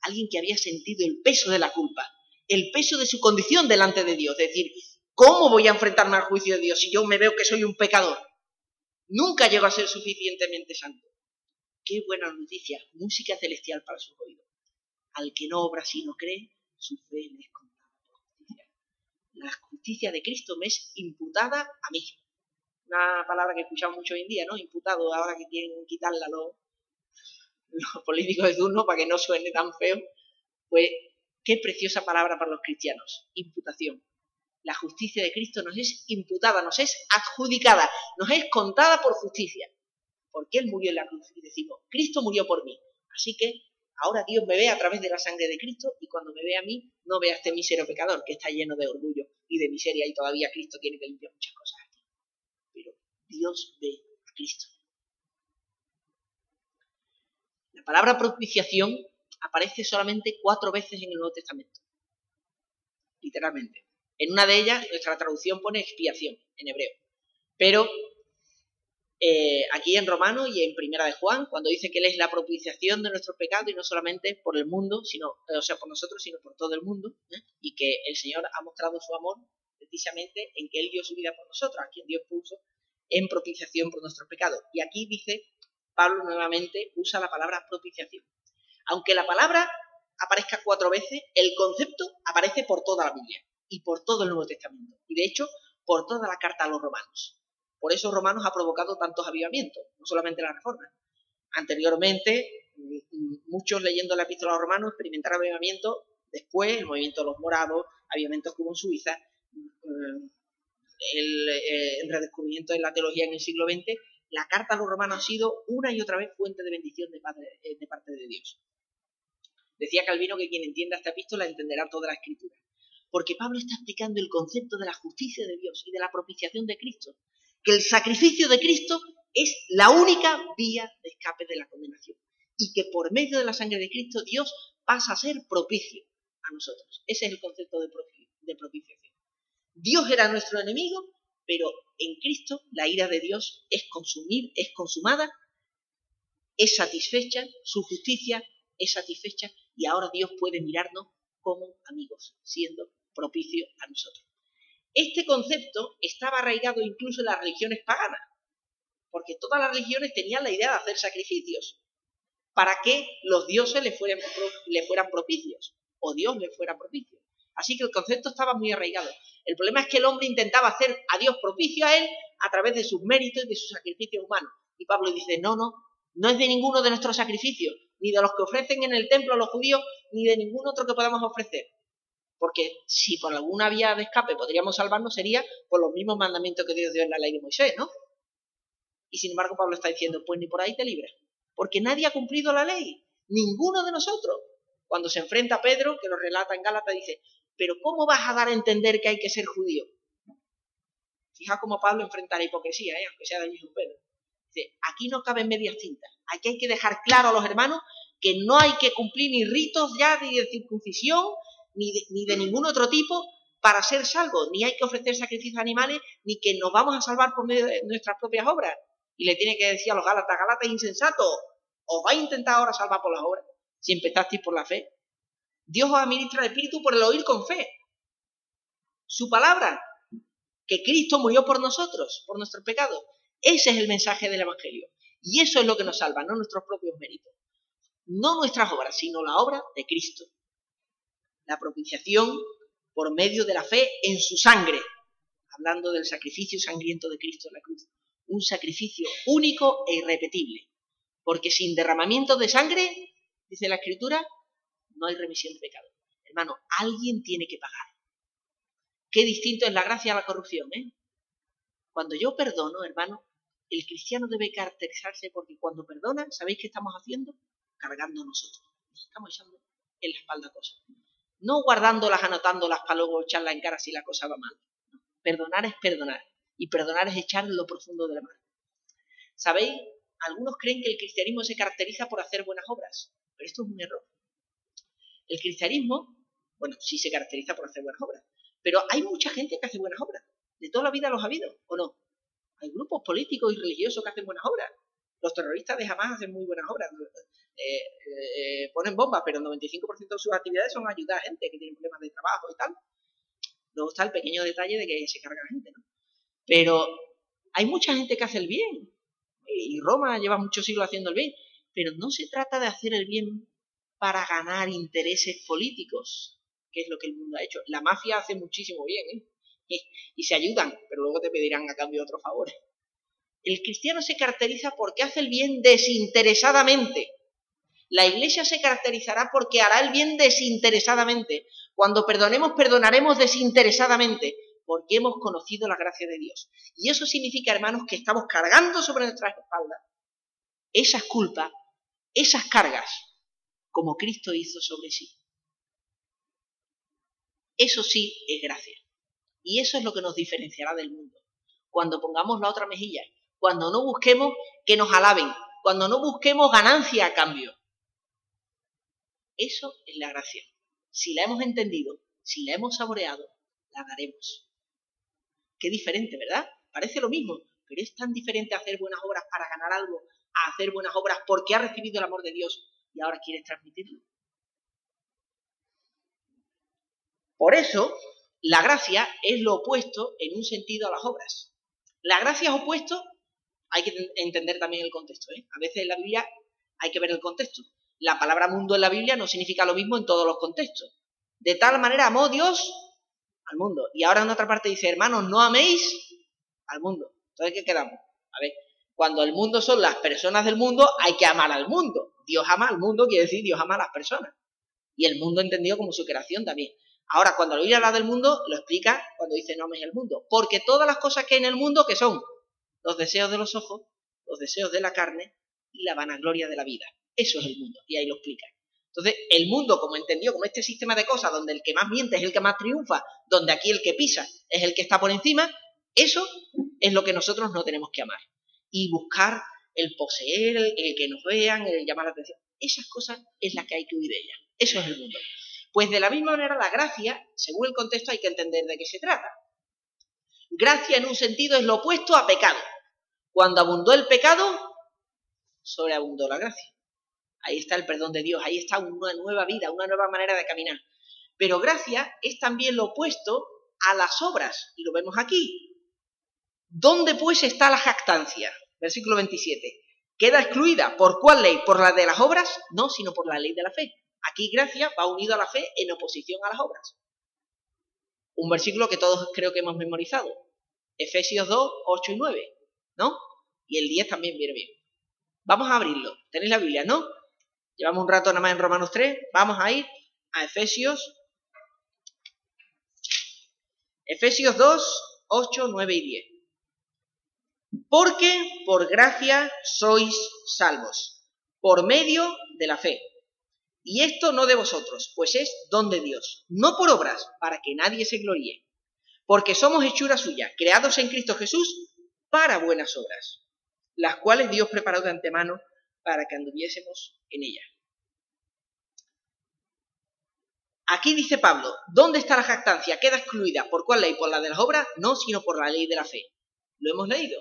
[SPEAKER 1] Alguien que había sentido el peso de la culpa, el peso de su condición delante de Dios. Es decir, ¿cómo voy a enfrentarme al juicio de Dios si yo me veo que soy un pecador? Nunca llego a ser suficientemente santo. Qué buena noticia, música celestial para sus oídos. Al que no obra si no cree, su fe le es contada por justicia. la justicia de Cristo me es imputada a mí. Una palabra que escuchamos mucho hoy en día, ¿no? Imputado, ahora que quieren quitarla los, los políticos de turno para que no suene tan feo. Pues qué preciosa palabra para los cristianos, imputación. La justicia de Cristo nos es imputada, nos es adjudicada, nos es contada por justicia. Porque Él murió en la cruz y decimos, Cristo murió por mí. Así que ahora Dios me ve a través de la sangre de Cristo y cuando me ve a mí, no ve a este mísero pecador que está lleno de orgullo y de miseria y todavía Cristo tiene que limpiar muchas cosas aquí. Pero Dios ve a Cristo. La palabra propiciación aparece solamente cuatro veces en el Nuevo Testamento. Literalmente. En una de ellas, nuestra traducción pone expiación en hebreo. Pero eh, aquí en Romano y en Primera de Juan, cuando dice que Él es la propiciación de nuestros pecados y no solamente por el mundo, sino, eh, o sea, por nosotros, sino por todo el mundo, ¿eh? y que el Señor ha mostrado su amor precisamente en que Él dio su vida por nosotros, a quien Dios puso en propiciación por nuestros pecados. Y aquí dice, Pablo nuevamente usa la palabra propiciación. Aunque la palabra aparezca cuatro veces, el concepto aparece por toda la Biblia y por todo el Nuevo Testamento. Y de hecho, por toda la carta a los romanos. Por eso Romanos ha provocado tantos avivamientos, no solamente la reforma. Anteriormente, muchos leyendo la epístola a los romanos experimentaron avivamientos, después el movimiento de los morados, avivamientos como en Suiza, el, eh, el, redescubrimiento de la teología en el siglo XX, la carta a los romanos ha sido una y otra vez fuente de bendición de, eh, de parte de Dios. Decía Calvino que quien entienda esta epístola entenderá toda la escritura porque Pablo está explicando el concepto de la justicia de Dios y de la propiciación de Cristo, que el sacrificio de Cristo es la única vía de escape de la condenación y que por medio de la sangre de Cristo Dios pasa a ser propicio a nosotros. Ese es el concepto de, propiciación. Dios era nuestro enemigo, pero en Cristo la ira de Dios es consumir, es consumada, es satisfecha, su justicia es satisfecha y ahora Dios puede mirarnos como amigos, siendo propicio a nosotros. Este concepto estaba arraigado incluso en las religiones paganas, porque todas las religiones tenían la idea de hacer sacrificios para que los dioses le fueran, le fueran propicios, o Dios le fuera propicio. Así que el concepto estaba muy arraigado. El problema es que el hombre intentaba hacer a Dios propicio a él a través de sus méritos y de sus sacrificios humanos. Y Pablo dice, no, no, no es de ninguno de nuestros sacrificios, ni de los que ofrecen en el templo a los judíos, ni de ningún otro que podamos ofrecer. Porque si por alguna vía de escape podríamos salvarnos, sería por los mismos mandamientos que Dios dio en la ley de Moisés, ¿no? Y sin embargo Pablo está diciendo, pues ni por ahí te libras. Porque nadie ha cumplido la ley, ninguno de nosotros. Cuando se enfrenta a Pedro, que lo relata en Gálatas, dice, pero ¿cómo vas a dar a entender que hay que ser judío? Fija cómo Pablo enfrenta la hipocresía, ¿eh? aunque sea del mismo Pedro. Aquí no caben medias tintas. Aquí hay que dejar claro a los hermanos que no hay que cumplir ni ritos ya ni de circuncisión, ni de, ni de ningún otro tipo para ser salvos, ni hay que ofrecer sacrificios animales, ni que nos vamos a salvar por medio de nuestras propias obras. Y le tiene que decir a los Gálatas, Gálatas insensato, os vais a intentar ahora salvar por las obras, si empezasteis por la fe. Dios os administra el Espíritu por el oír con fe. Su palabra, que Cristo murió por nosotros, por nuestros pecados. Ese es el mensaje del Evangelio. Y eso es lo que nos salva, no nuestros propios méritos. No nuestras obras, sino la obra de Cristo. La propiciación por medio de la fe en su sangre. Hablando del sacrificio sangriento de Cristo en la cruz. Un sacrificio único e irrepetible. Porque sin derramamiento de sangre, dice la Escritura, no hay remisión de pecado. Hermano, alguien tiene que pagar. Qué distinto es la gracia a la corrupción, ¿eh? Cuando yo perdono, hermano, el cristiano debe caracterizarse porque cuando perdona, ¿sabéis qué estamos haciendo? Cargando nosotros. Nos estamos echando en la espalda cosas. No guardándolas, anotándolas para luego echarlas en cara si la cosa va mal. Perdonar es perdonar. Y perdonar es echar lo profundo de la mano. ¿Sabéis? Algunos creen que el cristianismo se caracteriza por hacer buenas obras. Pero esto es un error. El cristianismo, bueno, sí se caracteriza por hacer buenas obras. Pero hay mucha gente que hace buenas obras. De toda la vida los ha habido, ¿o no? Hay grupos políticos y religiosos que hacen buenas obras. Los terroristas de jamás hacen muy buenas obras. Eh, eh, ponen bombas, pero el 95% de sus actividades son ayudar a gente que tiene problemas de trabajo y tal. Luego está el pequeño detalle de que se carga gente, ¿no? Pero hay mucha gente que hace el bien. Y Roma lleva muchos siglos haciendo el bien. Pero no se trata de hacer el bien para ganar intereses políticos. qué es lo que el mundo ha hecho. La mafia hace muchísimo bien, ¿eh? Y, se ayudan, pero luego te pedirán a cambio otros favores. El cristiano se caracteriza porque hace el bien desinteresadamente. La iglesia se caracterizará porque hará el bien desinteresadamente. Cuando perdonemos, perdonaremos desinteresadamente, porque hemos conocido la gracia de Dios. Y eso significa, hermanos, que estamos cargando sobre nuestras espaldas esas culpas, esas cargas, como Cristo hizo sobre sí. Eso sí es gracia. Y eso es lo que nos diferenciará del mundo. Cuando pongamos la otra mejilla, cuando no busquemos que nos alaben, cuando no busquemos ganancia a cambio. Eso es la gracia. Si la hemos entendido, si la hemos saboreado, la daremos. Qué diferente, ¿verdad? Parece lo mismo, pero es tan diferente hacer buenas obras para ganar algo, a hacer buenas obras porque ha recibido el amor de Dios y ahora quieres transmitirlo. Por eso, la gracia es lo opuesto en un sentido a las obras. La gracia es opuesto, hay que entender también el contexto. ¿eh? A veces en la Biblia hay que ver el contexto. La palabra mundo en la Biblia no significa lo mismo en todos los contextos. De tal manera amó Dios al mundo. Y ahora en otra parte dice, hermanos, no améis al mundo. Entonces, ¿qué quedamos? A ver, cuando el mundo son las personas del mundo, hay que amar al mundo. Dios ama al mundo, quiere decir Dios ama a las personas. Y el mundo entendido como su creación también. Ahora, cuando la Biblia habla del mundo, lo explica cuando dice no ames el mundo. Porque todas las cosas que hay en el mundo, que son los deseos de los ojos, los deseos de la carne y la vanagloria de la vida. Eso es el mundo. Y ahí lo explica. Entonces, el mundo, como entendió, como este sistema de cosas, donde el que más miente es el que más triunfa, donde aquí el que pisa es el que está por encima, eso es lo que nosotros no tenemos que amar. Y buscar el poseer, el, que nos vean, el llamar la atención. Esas cosas es las que hay que huir de ellas. Eso es el mundo. Pues de la misma manera la gracia, según el contexto, hay que entender de qué se trata. Gracia en un sentido es lo opuesto a pecado. Cuando abundó el pecado, sobreabundó la gracia. Ahí está el perdón de Dios, ahí está una nueva vida, una nueva manera de caminar. Pero gracia es también lo opuesto a las obras, y lo vemos aquí. ¿Dónde pues está la jactancia? Versículo 27. ¿Queda excluida? ¿Por cuál ley? ¿Por la de las obras? No, sino por la ley de la fe. Aquí gracia va unido a la fe en oposición a las obras. Un versículo que todos creo que hemos memorizado. Efesios 2, 8 y 9, ¿no? Y el 10 también viene bien. Vamos a abrirlo. ¿Tenéis la Biblia, no? Llevamos un rato nada más en Romanos 3. Vamos a ir a Efesios. Efesios 2, 8, 9 y 10. Porque por gracia sois salvos, por medio de la fe. Y esto no de vosotros, pues es don de Dios, no por obras, para que nadie se gloríe. Porque somos hechura suya, creados en Cristo Jesús para buenas obras, las cuales Dios preparó de antemano para que anduviésemos en ellas. Aquí dice Pablo, ¿dónde está la jactancia? Queda excluida. ¿Por cuál ley? ¿Por la de las obras? No, sino por la ley de la fe. Lo hemos leído.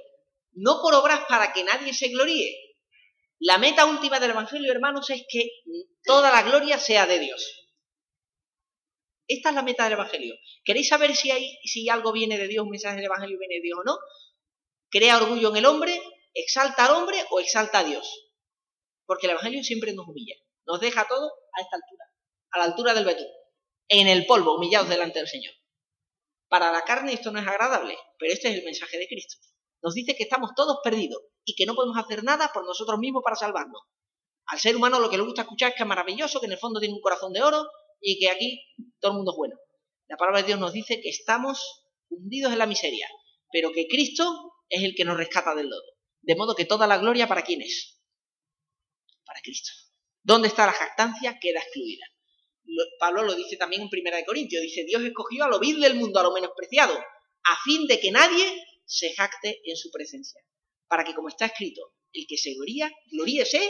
[SPEAKER 1] No por obras para que nadie se gloríe, la meta última del Evangelio, hermanos, es que toda la gloria sea de Dios. Esta es la meta del Evangelio. ¿Queréis saber si, hay, si algo viene de Dios, un mensaje del Evangelio viene de Dios o no? ¿Crea orgullo en el hombre? ¿Exalta al hombre o exalta a Dios? Porque el Evangelio siempre nos humilla. Nos deja todo a esta altura, a la altura del betún, en el polvo, humillados delante del Señor. Para la carne esto no es agradable, pero este es el mensaje de Cristo. Nos dice que estamos todos perdidos y que no podemos hacer nada por nosotros mismos para salvarnos. Al ser humano lo que le gusta escuchar es que es maravilloso, que en el fondo tiene un corazón de oro y que aquí todo el mundo es bueno. La palabra de Dios nos dice que estamos hundidos en la miseria, pero que Cristo es el que nos rescata del lodo. De modo que toda la gloria para quién es? Para Cristo. ¿Dónde está la jactancia? Queda excluida. Pablo lo dice también en Primera de Corintios. Dice, Dios escogió a lo vil del mundo, a lo menospreciado, a fin de que nadie se jacte en su presencia. Para que, como está escrito, el que se gloría, gloríese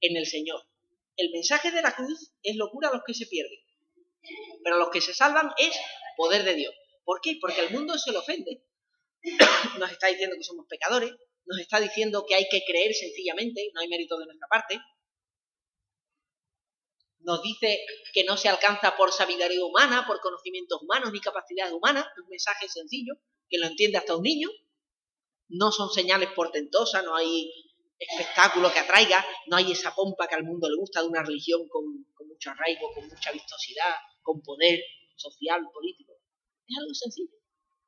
[SPEAKER 1] en el Señor. El mensaje de la cruz es locura a los que se pierden, pero a los que se salvan es poder de Dios. ¿Por qué? Porque al mundo se le ofende. Nos está diciendo que somos pecadores, nos está diciendo que hay que creer sencillamente, no hay mérito de nuestra parte. Nos dice que no se alcanza por sabiduría humana, por conocimientos humanos ni capacidades humanas, un mensaje sencillo que lo entiende hasta un niño no son señales portentosas, no hay espectáculo que atraiga, no hay esa pompa que al mundo le gusta de una religión con, mucho arraigo, con mucha vistosidad, con poder. social, político. Es algo sencillo.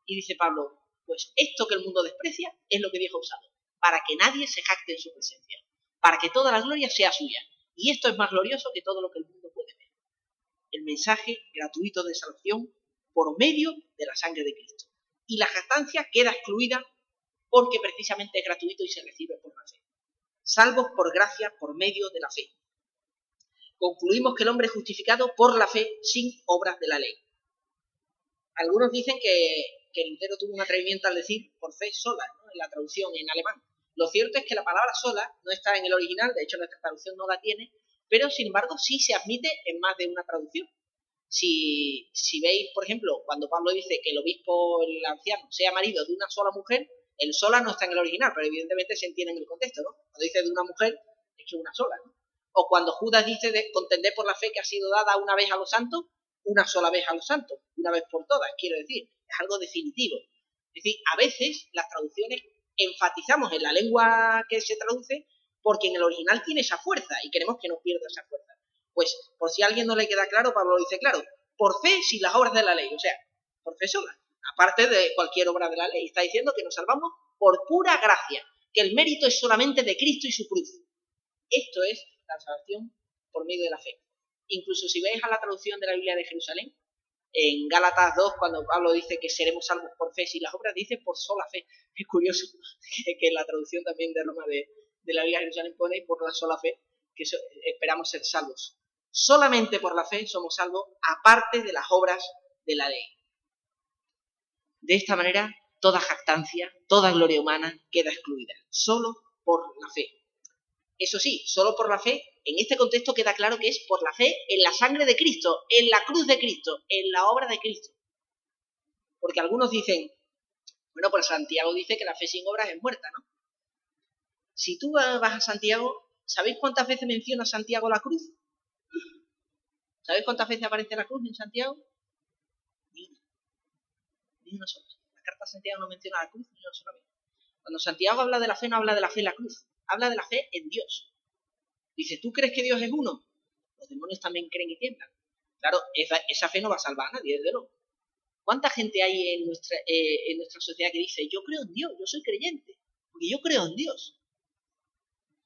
[SPEAKER 1] Y dice Pablo, pues esto que el mundo desprecia es lo que Dios ha usado, para que nadie se jacte en su presencia, para que toda la gloria sea suya. Y esto es más glorioso que todo lo que el mundo puede ver. El mensaje gratuito de salvación por medio de la sangre de Cristo. Y la jactancia queda excluida porque precisamente es gratuito y se recibe por la fe. Salvos por gracia por medio de la fe. Concluimos que el hombre es justificado por la fe sin obras de la ley. Algunos dicen que, que Lutero tuvo un atrevimiento al decir por fe sola, en la traducción en alemán. Lo cierto es que la palabra sola no está en el original, de hecho nuestra traducción no la tiene, pero sin embargo sí se admite en más de una traducción. Si, si veis, por ejemplo, cuando Pablo dice que el obispo, el anciano, sea marido de una sola mujer, el sola no está en el original, pero evidentemente se entiende en el contexto, ¿no? Cuando dice de una mujer, es que una sola, ¿no? O cuando Judas dice de contender por la fe que ha sido dada una vez a los santos, una sola vez a los santos, una vez por todas, quiero decir, es algo definitivo. Es decir, a veces las traducciones enfatizamos en la lengua que se traduce porque en el original tiene esa fuerza y queremos que no pierda esa fuerza. Pues, por si a alguien no le queda claro, Pablo lo dice claro, por fe sin las obras de la ley, o sea, por fe sola aparte de cualquier obra de la ley. Está diciendo que nos salvamos por pura gracia, que el mérito es solamente de Cristo y su cruz. Esto es la salvación por medio de la fe. Incluso si veis a la traducción de la Biblia de Jerusalén, en Gálatas 2, cuando Pablo dice que seremos salvos por fe, si las obras dice por sola fe. Es curioso que, la traducción también de Roma de, de, la Biblia de Jerusalén pone por la sola fe, que esperamos ser salvos. Solamente por la fe somos salvos, aparte de las obras de la ley. De esta manera, toda jactancia, toda gloria humana queda excluida, solo por la fe. Eso sí, solo por la fe, en este contexto queda claro que es por la fe en la sangre de Cristo, en la cruz de Cristo, en la obra de Cristo. Porque algunos dicen, bueno, pues Santiago dice que la fe sin obras es muerta, ¿no? Si tú vas a Santiago, ¿sabéis cuántas veces menciona Santiago la cruz? ¿Sabéis cuántas veces aparece la cruz en Santiago? Una sola. La carta de Santiago no menciona la cruz ni una sola vez. Cuando Santiago habla de la fe, no habla de la fe en la cruz, habla de la fe en Dios. Dice, ¿tú crees que Dios es uno? Los demonios también creen y tiemblan. Claro, esa, fe no va a salvar a nadie, desde luego. ¿Cuánta gente hay en nuestra, eh, en nuestra sociedad que dice, yo creo en Dios, yo soy creyente, porque yo creo en Dios?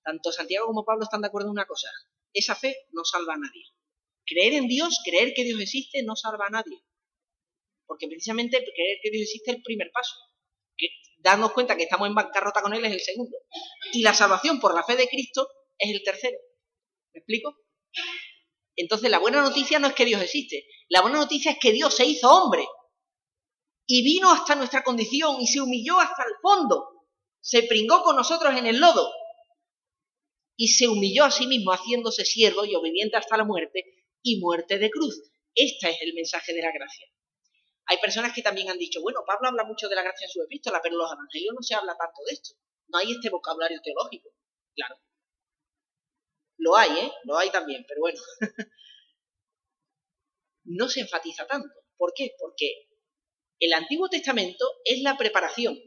[SPEAKER 1] Tanto Santiago como Pablo están de acuerdo en una cosa, esa fe no salva a nadie. Creer en Dios, creer que Dios existe, no salva a nadie. Porque precisamente creer que Dios existe es el primer paso. Darnos cuenta que estamos en bancarrota con Él es el segundo. Y la salvación por la fe de Cristo es el tercero. ¿Me explico? Entonces la buena noticia no es que Dios existe. La buena noticia es que Dios se hizo hombre. Y vino hasta nuestra condición y se humilló hasta el fondo. Se pringó con nosotros en el lodo. Y se humilló a sí mismo haciéndose siervo y obediente hasta la muerte y muerte de cruz. Este es el mensaje de la gracia. Hay personas que también han dicho, bueno, Pablo habla mucho de la gracia en su epístola, pero en los evangelios no se habla tanto de esto. No hay este vocabulario teológico. Claro. Lo hay, ¿eh? Lo hay también, pero bueno. no se enfatiza tanto. ¿Por qué? Porque el Antiguo Testamento es la preparación.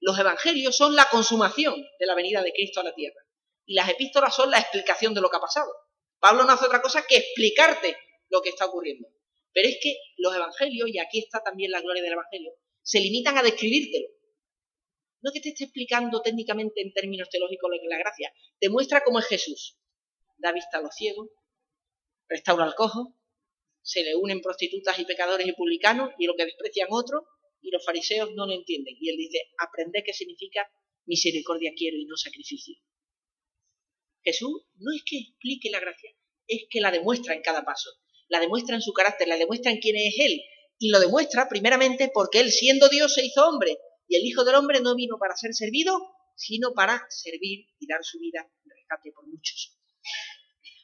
[SPEAKER 1] Los evangelios son la consumación de la venida de Cristo a la tierra. Y las epístolas son la explicación de lo que ha pasado. Pablo no hace otra cosa que explicarte lo que está ocurriendo. Pero es que los evangelios, y aquí está también la gloria del evangelio, se limitan a describírtelo. No que te esté explicando técnicamente en términos teológicos lo que es la gracia. Te muestra cómo es Jesús. Da vista a los ciegos, restaura al cojo, se le unen prostitutas y pecadores y publicanos y lo que desprecian otros y los fariseos no lo entienden. Y él dice, aprende qué significa misericordia quiero y no sacrificio. Jesús no es que explique la gracia, es que la demuestra en cada paso la demuestra en su carácter, la demuestra en quién es Él. Y lo demuestra primeramente porque Él, siendo Dios, se hizo hombre. Y el Hijo del Hombre no vino para ser servido, sino para servir y dar su vida en rescate por muchos.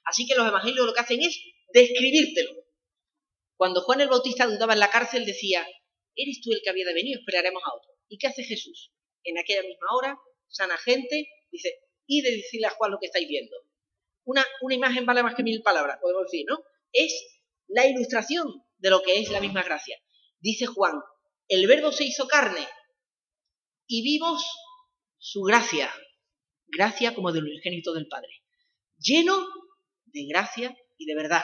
[SPEAKER 1] Así que los evangelios lo que hacen es describírtelo. Cuando Juan el Bautista dudaba en la cárcel, decía, ¿eres tú el que había de venir? Esperaremos a otro. ¿Y qué hace Jesús? En aquella misma hora, sana gente, dice, y de decirle a Juan lo que estáis viendo. Una, una imagen vale más que mil palabras, podemos decir, ¿no? Es la ilustración de lo que es la misma gracia. Dice Juan, el verbo se hizo carne y vimos su gracia, gracia como del unigénito del Padre, lleno de gracia y de verdad.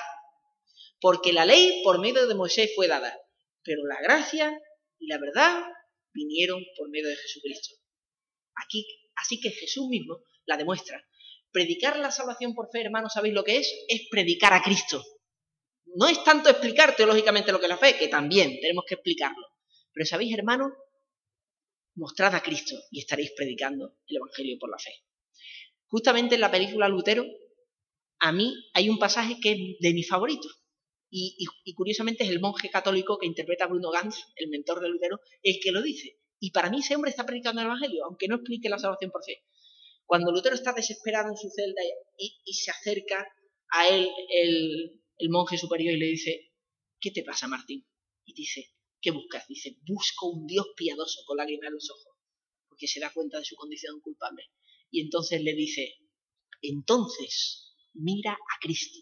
[SPEAKER 1] Porque la ley por medio de Moisés fue dada, pero la gracia y la verdad vinieron por medio de Jesucristo. Aquí, así que Jesús mismo la demuestra. Predicar la salvación por fe, hermanos, ¿sabéis lo que es? Es predicar a Cristo. No es tanto explicar teológicamente lo que es la fe, que también tenemos que explicarlo. Pero sabéis, hermanos, mostrad a Cristo y estaréis predicando el Evangelio por la fe. Justamente en la película Lutero, a mí hay un pasaje que es de mis favoritos. Y, curiosamente es el monje católico que interpreta a Bruno Ganz, el mentor de Lutero, el que lo dice. Y para mí ese hombre está predicando el Evangelio, aunque no explique la salvación por fe. Cuando Lutero está desesperado en su celda y, se acerca a él el, el monje superior y le dice, ¿qué te pasa, Martín? Y dice, ¿qué buscas? Dice, busco un Dios piadoso con lágrimas en los ojos, porque se da cuenta de su condición culpable. Y entonces le dice, entonces mira a Cristo,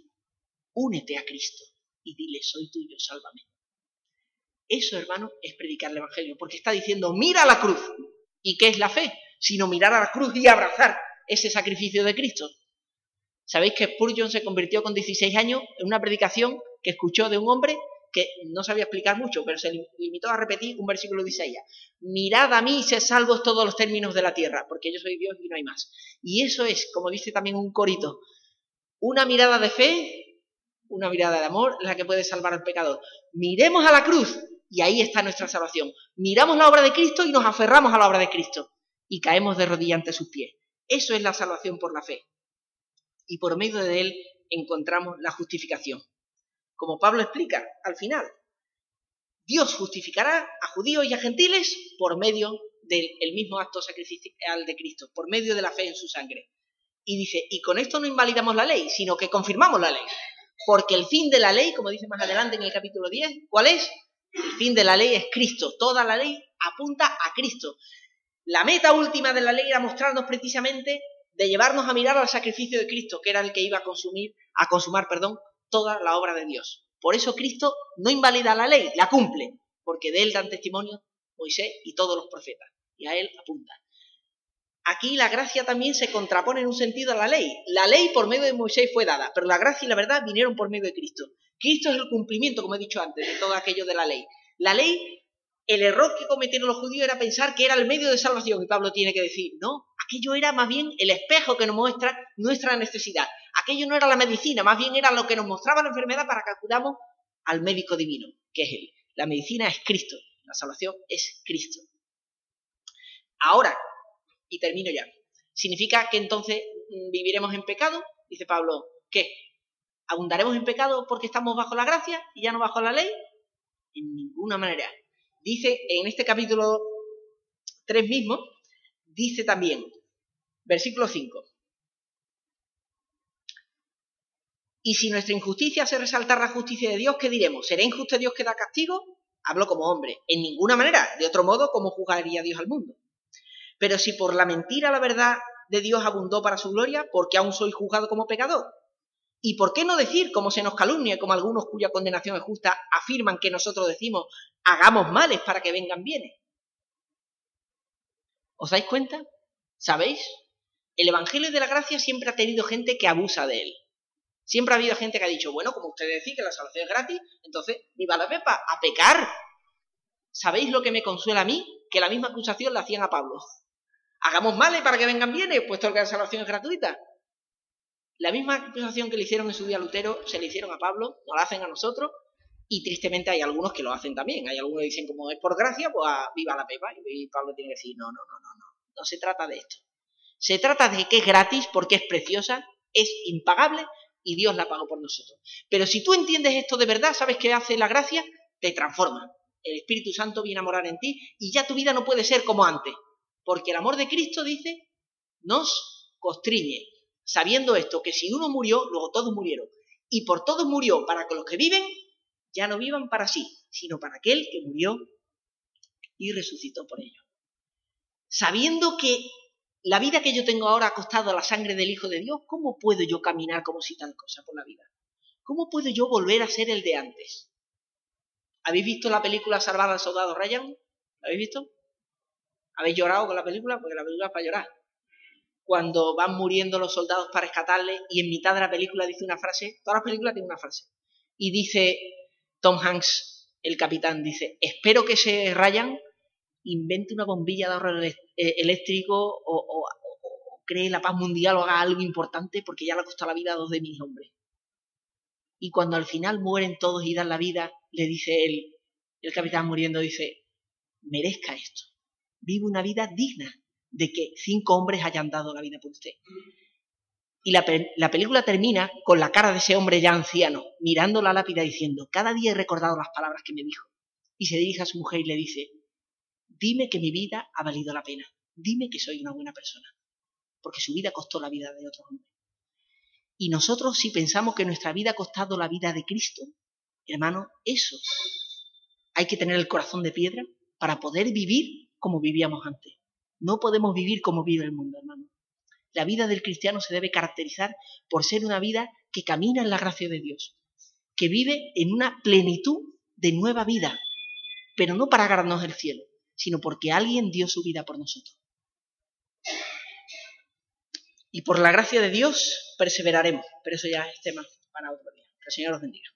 [SPEAKER 1] únete a Cristo y dile, soy tuyo, sálvame. Eso, hermano, es predicar el Evangelio, porque está diciendo, mira a la cruz. ¿Y qué es la fe? Sino mirar a la cruz y abrazar ese sacrificio de Cristo. ¿Sabéis que Spurgeon se convirtió con 16 años en una predicación que escuchó de un hombre que no sabía explicar mucho, pero se limitó a repetir un versículo de Isaías. Mirad a mí y se salvos todos los términos de la tierra, porque yo soy Dios y no hay más. Y eso es, como dice también un corito, una mirada de fe, una mirada de amor, la que puede salvar al pecador. Miremos a la cruz y ahí está nuestra salvación. Miramos la obra de Cristo y nos aferramos a la obra de Cristo y caemos de rodillas ante sus pies. Eso es la salvación por la fe y por medio de él encontramos la justificación. Como Pablo explica al final, Dios justificará a judíos y a gentiles por medio del mismo acto sacrificial de Cristo, por medio de la fe en su sangre. Y dice, y con esto no invalidamos la ley, sino que confirmamos la ley. Porque el fin de la ley, como dice más adelante en el capítulo 10, ¿cuál es? El fin de la ley es Cristo. Toda la ley apunta a Cristo. La meta última de la ley era mostrarnos precisamente de llevarnos a mirar al sacrificio de Cristo, que era el que iba a consumir, a consumar, perdón, toda la obra de Dios. Por eso Cristo no invalida la ley, la cumple, porque de él dan testimonio Moisés y todos los profetas, y a él apunta. Aquí la gracia también se contrapone en un sentido a la ley. La ley por medio de Moisés fue dada, pero la gracia y la verdad vinieron por medio de Cristo. Cristo es el cumplimiento, como he dicho antes, de todo aquello de la ley. La ley, el error que cometieron los judíos era pensar que era el medio de salvación, y Pablo tiene que decir, no, aquello era más bien el espejo que nos muestra nuestra necesidad. Aquello no era la medicina, más bien era lo que nos mostraba la enfermedad para que acudamos al médico divino, que es Él. La medicina es Cristo, la salvación es Cristo. Ahora, y termino ya, ¿significa que entonces mm, viviremos en pecado? Dice Pablo, ¿qué? ¿Abundaremos en pecado porque estamos bajo la gracia y ya no bajo la ley? En ninguna manera. Dice en este capítulo 3 mismo, dice también, Versículo 5. Y si nuestra injusticia hace resaltar la justicia de Dios, ¿qué diremos? ¿Será injusto Dios que da castigo? Hablo como hombre. En ninguna manera. De otro modo, ¿cómo juzgaría Dios al mundo? Pero si por la mentira la verdad de Dios abundó para su gloria, ¿por qué aún soy juzgado como pecador? ¿Y por qué no decir, como se nos calumnia, como algunos cuya condenación es justa, afirman que nosotros decimos, hagamos males para que vengan bienes? ¿Os dais cuenta? ¿Sabéis? el Evangelio de la Gracia siempre ha tenido gente que abusa de él. Siempre ha habido gente que ha dicho, bueno, como ustedes decís que la salvación es gratis, entonces, viva la pepa, a pecar. ¿Sabéis lo que me consuela a mí? Que la misma acusación la hacían a Pablo. Hagamos males para que vengan bienes, puesto que la salvación es gratuita. La misma acusación que le hicieron en su día a Lutero, se le hicieron a Pablo, nos la hacen a nosotros, y tristemente hay algunos que lo hacen también. Hay algunos que dicen, como es por gracia, pues viva la pepa. Y Pablo tiene que decir, no, no, no, no, no. No se trata de esto. Se trata de que es gratis porque es preciosa, es impagable y Dios la pagó por nosotros. Pero si tú entiendes esto de verdad, ¿sabes qué hace la gracia? Te transforma. El Espíritu Santo viene a morar en ti y ya tu vida no puede ser como antes. Porque el amor de Cristo, dice, nos constriñe. Sabiendo esto, que si uno murió, luego todos murieron. Y por todos murió para que los que viven ya no vivan para sí, sino para aquel que murió y resucitó por ellos. Sabiendo que la vida que yo tengo ahora acostado a la sangre del Hijo de Dios, ¿cómo puedo yo caminar como si tal cosa por la vida? ¿Cómo puedo yo volver a ser el de antes? ¿Habéis visto la película Salvar al Soldado Ryan? ¿La habéis visto? ¿Habéis llorado con la película? Porque la película es para llorar. Cuando van muriendo los soldados para rescatarle y en mitad de la película dice una frase, todas las películas tienen una frase. Y dice Tom Hanks, el capitán, dice, espero que ese Ryan invente una bombilla de ahorro eh, eléctrico o, cree la paz mundial o haga algo importante porque ya le ha costado la vida a dos de mis hombres. Y cuando al final mueren todos y dan la vida, le dice él, el capitán muriendo, dice, merezca esto. Vive una vida digna de que cinco hombres hayan dado la vida por usted. Y la, la, película termina con la cara de ese hombre ya anciano, mirando la lápida diciendo, cada día he recordado las palabras que me dijo. Y se dirige a su mujer y le dice, dime que mi vida ha valido la pena, dime que soy una buena persona, porque su vida costó la vida de otro hombre. Y nosotros si pensamos que nuestra vida ha costado la vida de Cristo, hermano, eso hay que tener el corazón de piedra para poder vivir como vivíamos antes. No podemos vivir como vive el mundo, hermano. La vida del cristiano se debe caracterizar por ser una vida que camina en la gracia de Dios, que vive en una plenitud de nueva vida, pero no para ganarnos el cielo, sino porque alguien dio su vida por nosotros. Y por la gracia de Dios perseveraremos, pero eso ya es tema para otro día. Que el Señor os bendiga.